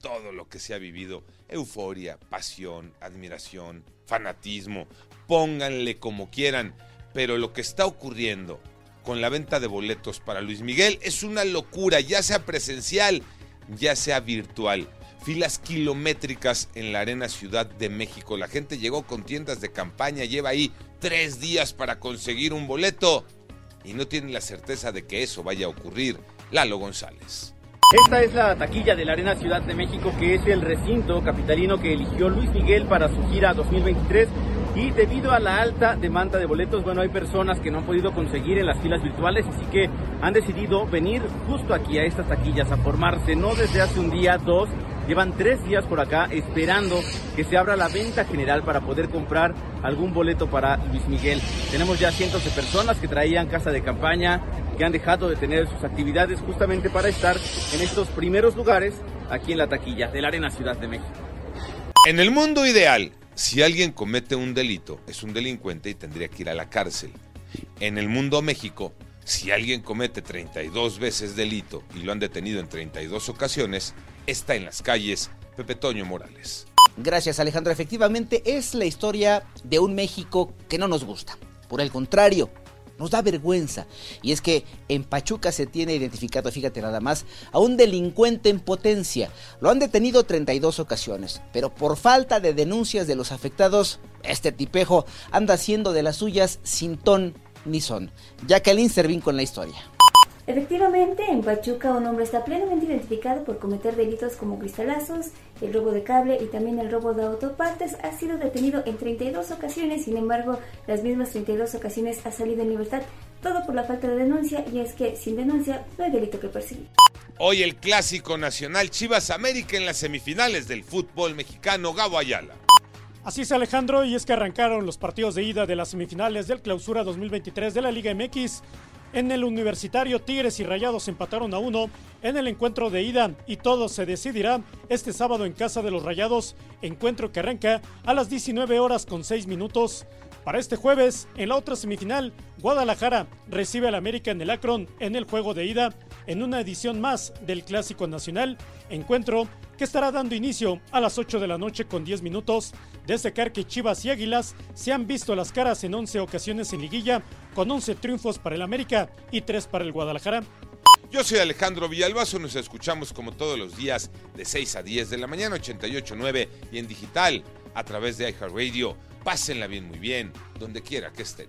Todo lo que se ha vivido, euforia, pasión, admiración, fanatismo, pónganle como quieran, pero lo que está ocurriendo con la venta de boletos para Luis Miguel es una locura, ya sea presencial, ya sea virtual. Filas kilométricas en la Arena Ciudad de México. La gente llegó con tiendas de campaña, lleva ahí tres días para conseguir un boleto y no tienen la certeza de que eso vaya a ocurrir. Lalo González. Esta es la taquilla de la Arena Ciudad de México, que es el recinto capitalino que eligió Luis Miguel para su gira 2023. Y debido a la alta demanda de boletos, bueno, hay personas que no han podido conseguir en las filas virtuales, así que han decidido venir justo aquí a estas taquillas a formarse, no desde hace un día, dos, Llevan tres días por acá esperando que se abra la venta general para poder comprar algún boleto para Luis Miguel. Tenemos ya cientos de personas que traían casa de campaña, que han dejado de tener sus actividades justamente para estar en estos primeros lugares aquí en la taquilla de la Arena Ciudad de México. En el mundo ideal, si alguien comete un delito, es un delincuente y tendría que ir a la cárcel. En el mundo México, si alguien comete 32 veces delito y lo han detenido en 32 ocasiones, está en las calles Pepe Toño Morales. Gracias Alejandro, efectivamente es la historia de un México que no nos gusta. Por el contrario, nos da vergüenza. Y es que en Pachuca se tiene identificado, fíjate nada más, a un delincuente en potencia. Lo han detenido 32 ocasiones, pero por falta de denuncias de los afectados, este tipejo anda haciendo de las suyas sin ton ni son. Jacqueline Servín con la historia. Efectivamente, en Pachuca un hombre está plenamente identificado por cometer delitos como cristalazos, el robo de cable y también el robo de autopartes. Ha sido detenido en 32 ocasiones, sin embargo, las mismas 32 ocasiones ha salido en libertad. Todo por la falta de denuncia y es que sin denuncia no hay delito que perseguir. Hoy el clásico nacional Chivas América en las semifinales del fútbol mexicano Gabo Ayala. Así es Alejandro y es que arrancaron los partidos de ida de las semifinales del Clausura 2023 de la Liga MX. En el universitario, Tigres y Rayados empataron a uno en el encuentro de ida y todo se decidirá este sábado en casa de los Rayados, encuentro que arranca a las 19 horas con 6 minutos. Para este jueves, en la otra semifinal, Guadalajara recibe al América en el Akron en el juego de ida, en una edición más del Clásico Nacional, encuentro que estará dando inicio a las 8 de la noche con 10 minutos. Destacar que Chivas y Águilas se han visto las caras en 11 ocasiones en liguilla, con 11 triunfos para el América y 3 para el Guadalajara. Yo soy Alejandro Villalbazo, nos escuchamos como todos los días de 6 a 10 de la mañana, 88.9 y en digital a través de iHeartRadio. Pásenla bien, muy bien, donde quiera que estén.